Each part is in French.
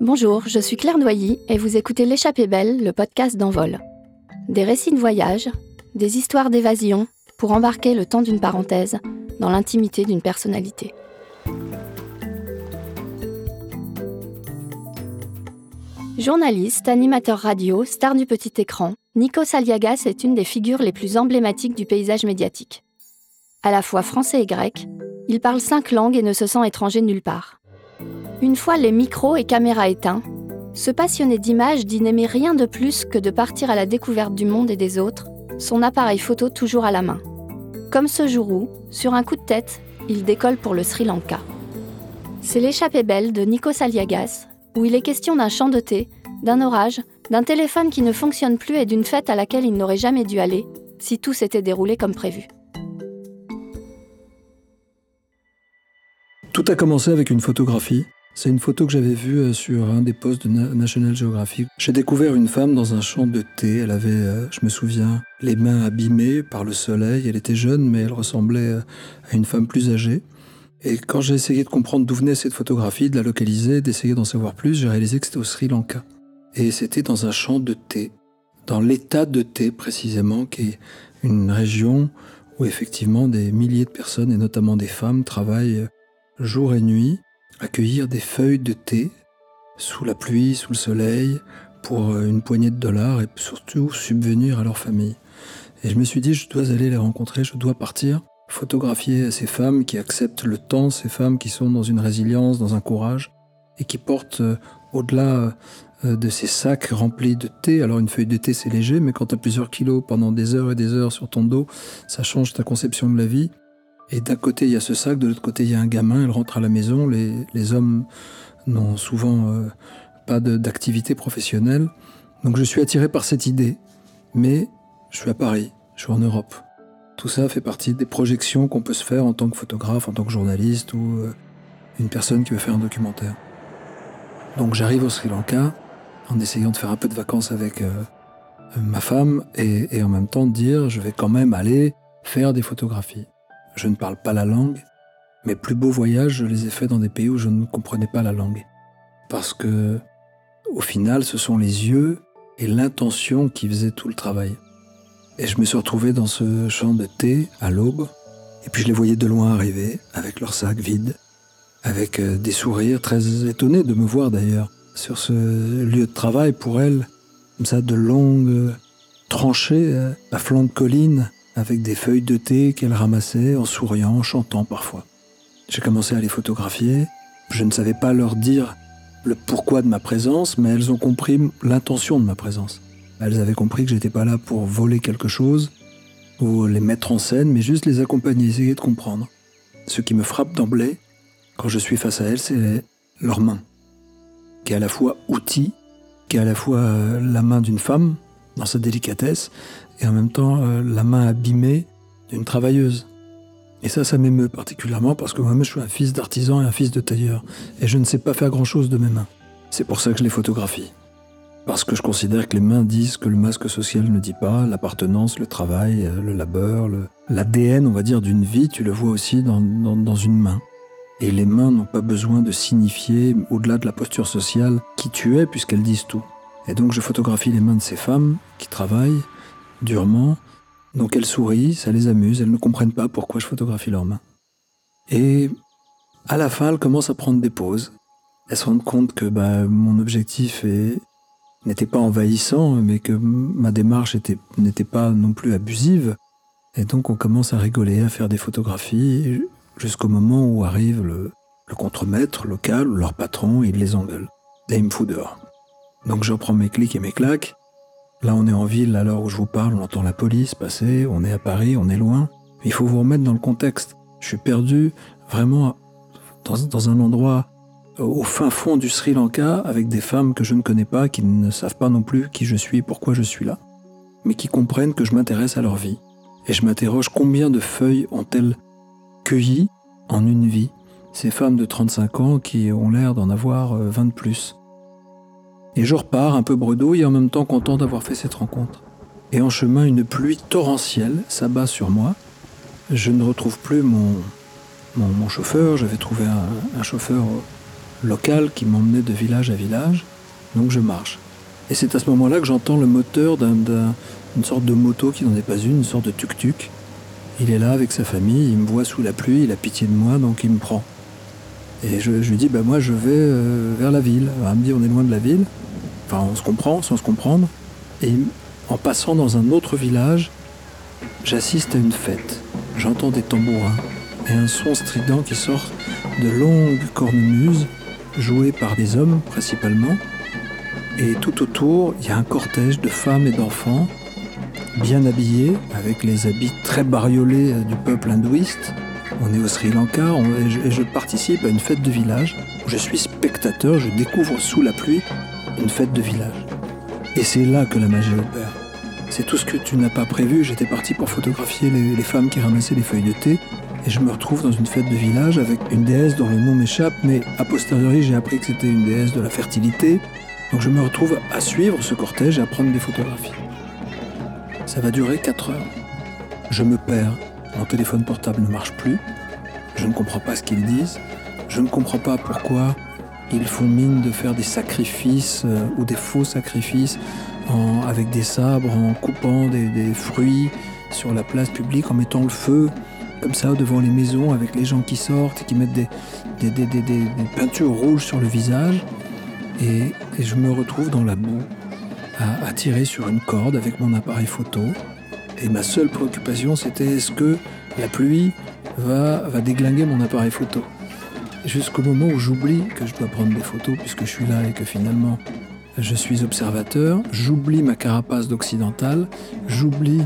Bonjour, je suis Claire Noilly et vous écoutez L'échappée belle, le podcast d'envol. Des récits de voyage, des histoires d'évasion pour embarquer le temps d'une parenthèse dans l'intimité d'une personnalité. Journaliste, animateur radio, star du petit écran, Nikos Aliagas est une des figures les plus emblématiques du paysage médiatique. À la fois français et grec, il parle cinq langues et ne se sent étranger nulle part. Une fois les micros et caméras éteints, ce passionné d'images dit n'aimer rien de plus que de partir à la découverte du monde et des autres, son appareil photo toujours à la main. Comme ce jour où, sur un coup de tête, il décolle pour le Sri Lanka. C'est l'échappée belle de Nikos Aliagas, où il est question d'un champ de thé, d'un orage, d'un téléphone qui ne fonctionne plus et d'une fête à laquelle il n'aurait jamais dû aller si tout s'était déroulé comme prévu. Tout a commencé avec une photographie c'est une photo que j'avais vue euh, sur un des postes de National Geographic. J'ai découvert une femme dans un champ de thé. Elle avait, euh, je me souviens, les mains abîmées par le soleil. Elle était jeune, mais elle ressemblait euh, à une femme plus âgée. Et quand j'ai essayé de comprendre d'où venait cette photographie, de la localiser, d'essayer d'en savoir plus, j'ai réalisé que c'était au Sri Lanka. Et c'était dans un champ de thé, dans l'état de thé précisément, qui est une région où effectivement des milliers de personnes, et notamment des femmes, travaillent jour et nuit accueillir des feuilles de thé sous la pluie, sous le soleil, pour euh, une poignée de dollars et surtout subvenir à leur famille. Et je me suis dit, je dois aller les rencontrer, je dois partir, photographier ces femmes qui acceptent le temps, ces femmes qui sont dans une résilience, dans un courage, et qui portent euh, au-delà euh, de ces sacs remplis de thé. Alors une feuille de thé c'est léger, mais quand tu as plusieurs kilos pendant des heures et des heures sur ton dos, ça change ta conception de la vie. Et d'un côté, il y a ce sac, de l'autre côté, il y a un gamin, elle rentre à la maison. Les, hommes n'ont souvent euh, pas d'activité professionnelle. Donc je suis attiré par cette idée. Mais je suis à Paris, je suis en Europe. Tout ça fait partie des projections qu'on peut se faire en tant que photographe, en tant que journaliste ou euh, une personne qui veut faire un documentaire. Donc j'arrive au Sri Lanka en essayant de faire un peu de vacances avec euh, ma femme et, et en même temps de dire je vais quand même aller faire des photographies. Je ne parle pas la langue. Mes plus beaux voyages, je les ai faits dans des pays où je ne comprenais pas la langue. Parce que, au final, ce sont les yeux et l'intention qui faisaient tout le travail. Et je me suis retrouvé dans ce champ de thé à l'aube, et puis je les voyais de loin arriver, avec leurs sacs vides, avec euh, des sourires très étonnés de me voir d'ailleurs, sur ce lieu de travail pour elles, comme ça de longues tranchées euh, à flanc de colline, avec des feuilles de thé qu'elle ramassait en souriant, en chantant parfois. J'ai commencé à les photographier. Je ne savais pas leur dire le pourquoi de ma présence, mais elles ont compris l'intention de ma présence. Elles avaient compris que j'étais pas là pour voler quelque chose ou les mettre en scène, mais juste les accompagner, essayer de comprendre. Ce qui me frappe d'emblée, quand je suis face à elles, c'est leurs mains, qui est à la fois outil, qui est à la fois euh, la main d'une femme dans sa délicatesse, et en même temps euh, la main abîmée d'une travailleuse. Et ça, ça m'émeut particulièrement parce que moi-même je suis un fils d'artisan et un fils de tailleur, et je ne sais pas faire grand-chose de mes mains. C'est pour ça que je les photographie. Parce que je considère que les mains disent que le masque social ne dit pas, l'appartenance, le travail, euh, le labeur, l'ADN, on va dire, d'une vie, tu le vois aussi dans, dans une main. Et les mains n'ont pas besoin de signifier, au-delà de la posture sociale, qui tu es, puisqu'elles disent tout. Et donc je photographie les mains de ces femmes qui travaillent, durement. Donc elles sourient, ça les amuse, elles ne comprennent pas pourquoi je photographie leurs mains. Et à la fin, elles commencent à prendre des pauses. Elles se rendent compte que bah, mon objectif n'était pas envahissant, mais que ma démarche n'était pas non plus abusive. Et donc on commence à rigoler, à faire des photographies, jusqu'au moment où arrive le, contremaître local leur patron, et il les engueule. Et il me. Donc je reprends mes clics et mes claques, Là, on est en ville, à l'heure où je vous parle, on entend la police passer, on est à Paris, on est loin. Il faut vous remettre dans le contexte. Je suis perdu vraiment dans, un endroit au fin fond du Sri Lanka avec des femmes que je ne connais pas, qui ne savent pas non plus qui je suis et pourquoi je suis là, mais qui comprennent que je m'intéresse à leur vie. Et je m'interroge combien de feuilles ont-elles cueilli en une vie Ces femmes de 35 ans qui ont l'air d'en avoir 20 euh, de plus. Et je repars un peu bredouille et en même temps content d'avoir fait cette rencontre. Et en chemin, une pluie torrentielle s'abat sur moi. Je ne retrouve plus mon, mon, chauffeur. J'avais trouvé un, chauffeur local qui m'emmenait de village à village. Donc je marche. Et c'est à ce moment-là que j'entends le moteur d'une sorte de moto qui n'en est pas une, une sorte de tuk-tuk. Il est là avec sa famille, il me voit sous la pluie, il a pitié de moi, donc il me prend. Et je, lui dis, ben moi je vais euh, vers la ville. il me dit, on est loin de la ville. Enfin, on se comprend, sans se comprendre. Et en passant dans un autre village, j'assiste à une fête. J'entends des tambourins et un son strident qui sort de longues cornemuses, jouées par des hommes principalement. Et tout autour, il y a un cortège de femmes et d'enfants, bien habillés, avec les habits très bariolés euh, du peuple hindouiste. On est au Sri Lanka et je participe à une fête de village je suis spectateur, je découvre sous la pluie une fête de village. Et c'est là que la magie opère. C'est tout ce que tu n'as pas prévu. J'étais parti pour photographier les, les, femmes qui ramassaient les feuilles de thé. Et je me retrouve dans une fête de village avec une déesse dont le nom m'échappe, mais a posteriori j'ai appris que c'était une déesse de la fertilité. Donc je me retrouve à suivre ce cortège et à prendre des photographies. Ça va durer 4 heures. Je me perds. Mon téléphone portable ne marche plus. Je ne comprends pas ce qu'ils disent. Je ne comprends pas pourquoi ils font mine de faire des sacrifices euh, ou des faux sacrifices avec des sabres, en coupant des, fruits sur la place publique, en mettant le feu comme ça devant les maisons avec les gens qui sortent et qui mettent des, des peintures rouges sur le visage. Et, je me retrouve dans la boue à, tirer sur une corde avec mon appareil photo. Et ma seule préoccupation, c'était est-ce que la pluie va, va déglinguer mon appareil photo Jusqu'au moment où j'oublie que je dois prendre des photos puisque je suis là et que finalement je suis observateur, j'oublie ma carapace d'occidental, j'oublie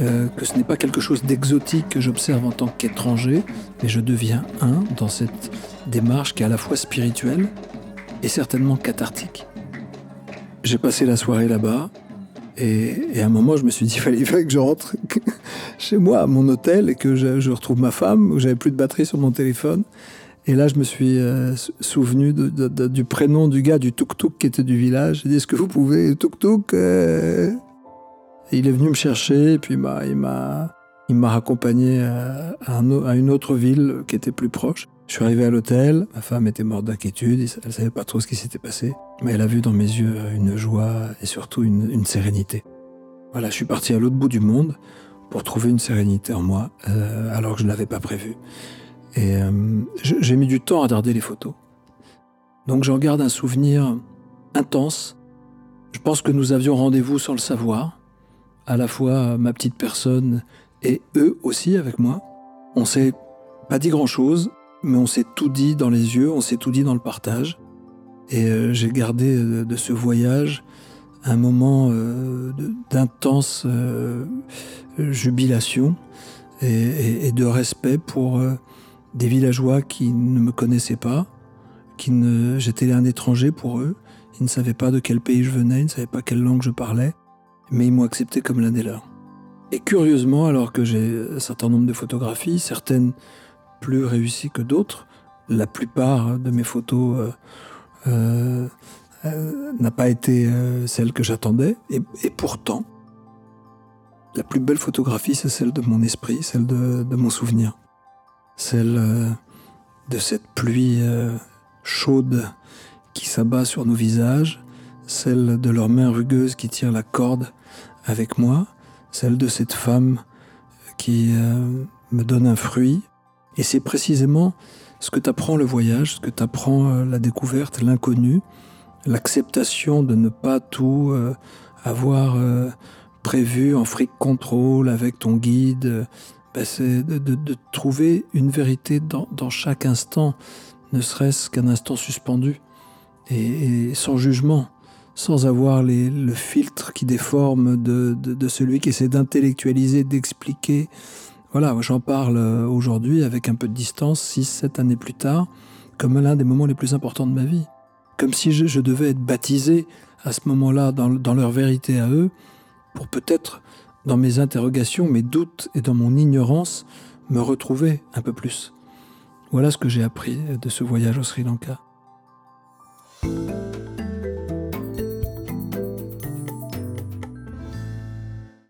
euh, que ce n'est pas quelque chose d'exotique que j'observe en tant qu'étranger, mais je deviens un dans cette démarche qui est à la fois spirituelle et certainement cathartique. J'ai passé la soirée là-bas et, à un moment je me suis dit il fallait, que je rentre chez moi à mon hôtel et que je, retrouve ma femme, j'avais plus de batterie sur mon téléphone et là, je me suis euh, souvenu du prénom du gars du tuk-tuk qui était du village. J'ai dit, est-ce que vous pouvez, tuk-tuk euh? Il est venu me chercher, et puis bah, il m'a il m'a raccompagné à, à, une autre ville qui était plus proche. Je suis arrivé à l'hôtel, ma femme était morte d'inquiétude, elle savait pas trop ce qui s'était passé, mais elle a vu dans mes yeux une joie et surtout une, sérénité. Voilà, je suis parti à l'autre bout du monde pour trouver une sérénité en moi, euh, alors que je ne l'avais pas prévu. Et euh, j'ai mis du temps à garder les photos. Donc j'en garde un souvenir intense. Je pense que nous avions rendez-vous sans le savoir, à la fois ma petite personne et eux aussi avec moi. On s'est pas dit grand-chose, mais on s'est tout dit dans les yeux, on s'est tout dit dans le partage. Et euh, j'ai gardé euh, de, ce voyage un moment d'intense jubilation et, de respect pour des villageois qui ne me connaissaient pas, qui ne, j'étais un étranger pour eux. Ils ne savaient pas de quel pays je venais, ils ne savaient pas quelle langue je parlais, mais ils m'ont accepté comme l'un des leurs. Et curieusement, alors que j'ai un certain nombre de photographies, certaines plus réussies que d'autres, la plupart de mes photos euh, euh, euh, n'a pas été celle que j'attendais, et, pourtant, la plus belle photographie, c'est celle de mon esprit, celle de, mon souvenir. Celle euh, de cette pluie euh, chaude qui s'abat sur nos visages, celle de leurs mains rugueuses qui tirent la corde avec moi, celle de cette femme qui euh, me donne un fruit. Et c'est précisément ce que t'apprend le voyage, ce que t'apprend la découverte, l'inconnu, l'acceptation de ne pas tout avoir prévu en fric contrôle avec ton guide, bah, c'est de, trouver une vérité dans, chaque instant, ne serait-ce qu'un instant suspendu, et, sans jugement, sans avoir le filtre qui déforme de, celui qui essaie d'intellectualiser, d'expliquer. Voilà, j'en parle euh, aujourd'hui avec un peu de distance, 6-7 années plus tard, comme l'un des moments les plus importants de ma vie. Comme si je, devais être baptisé à ce moment-là dans leur vérité à eux, pour peut-être dans mes interrogations, mes doutes et dans mon ignorance, me retrouver un peu plus. Voilà ce que j'ai appris de ce voyage au Sri Lanka.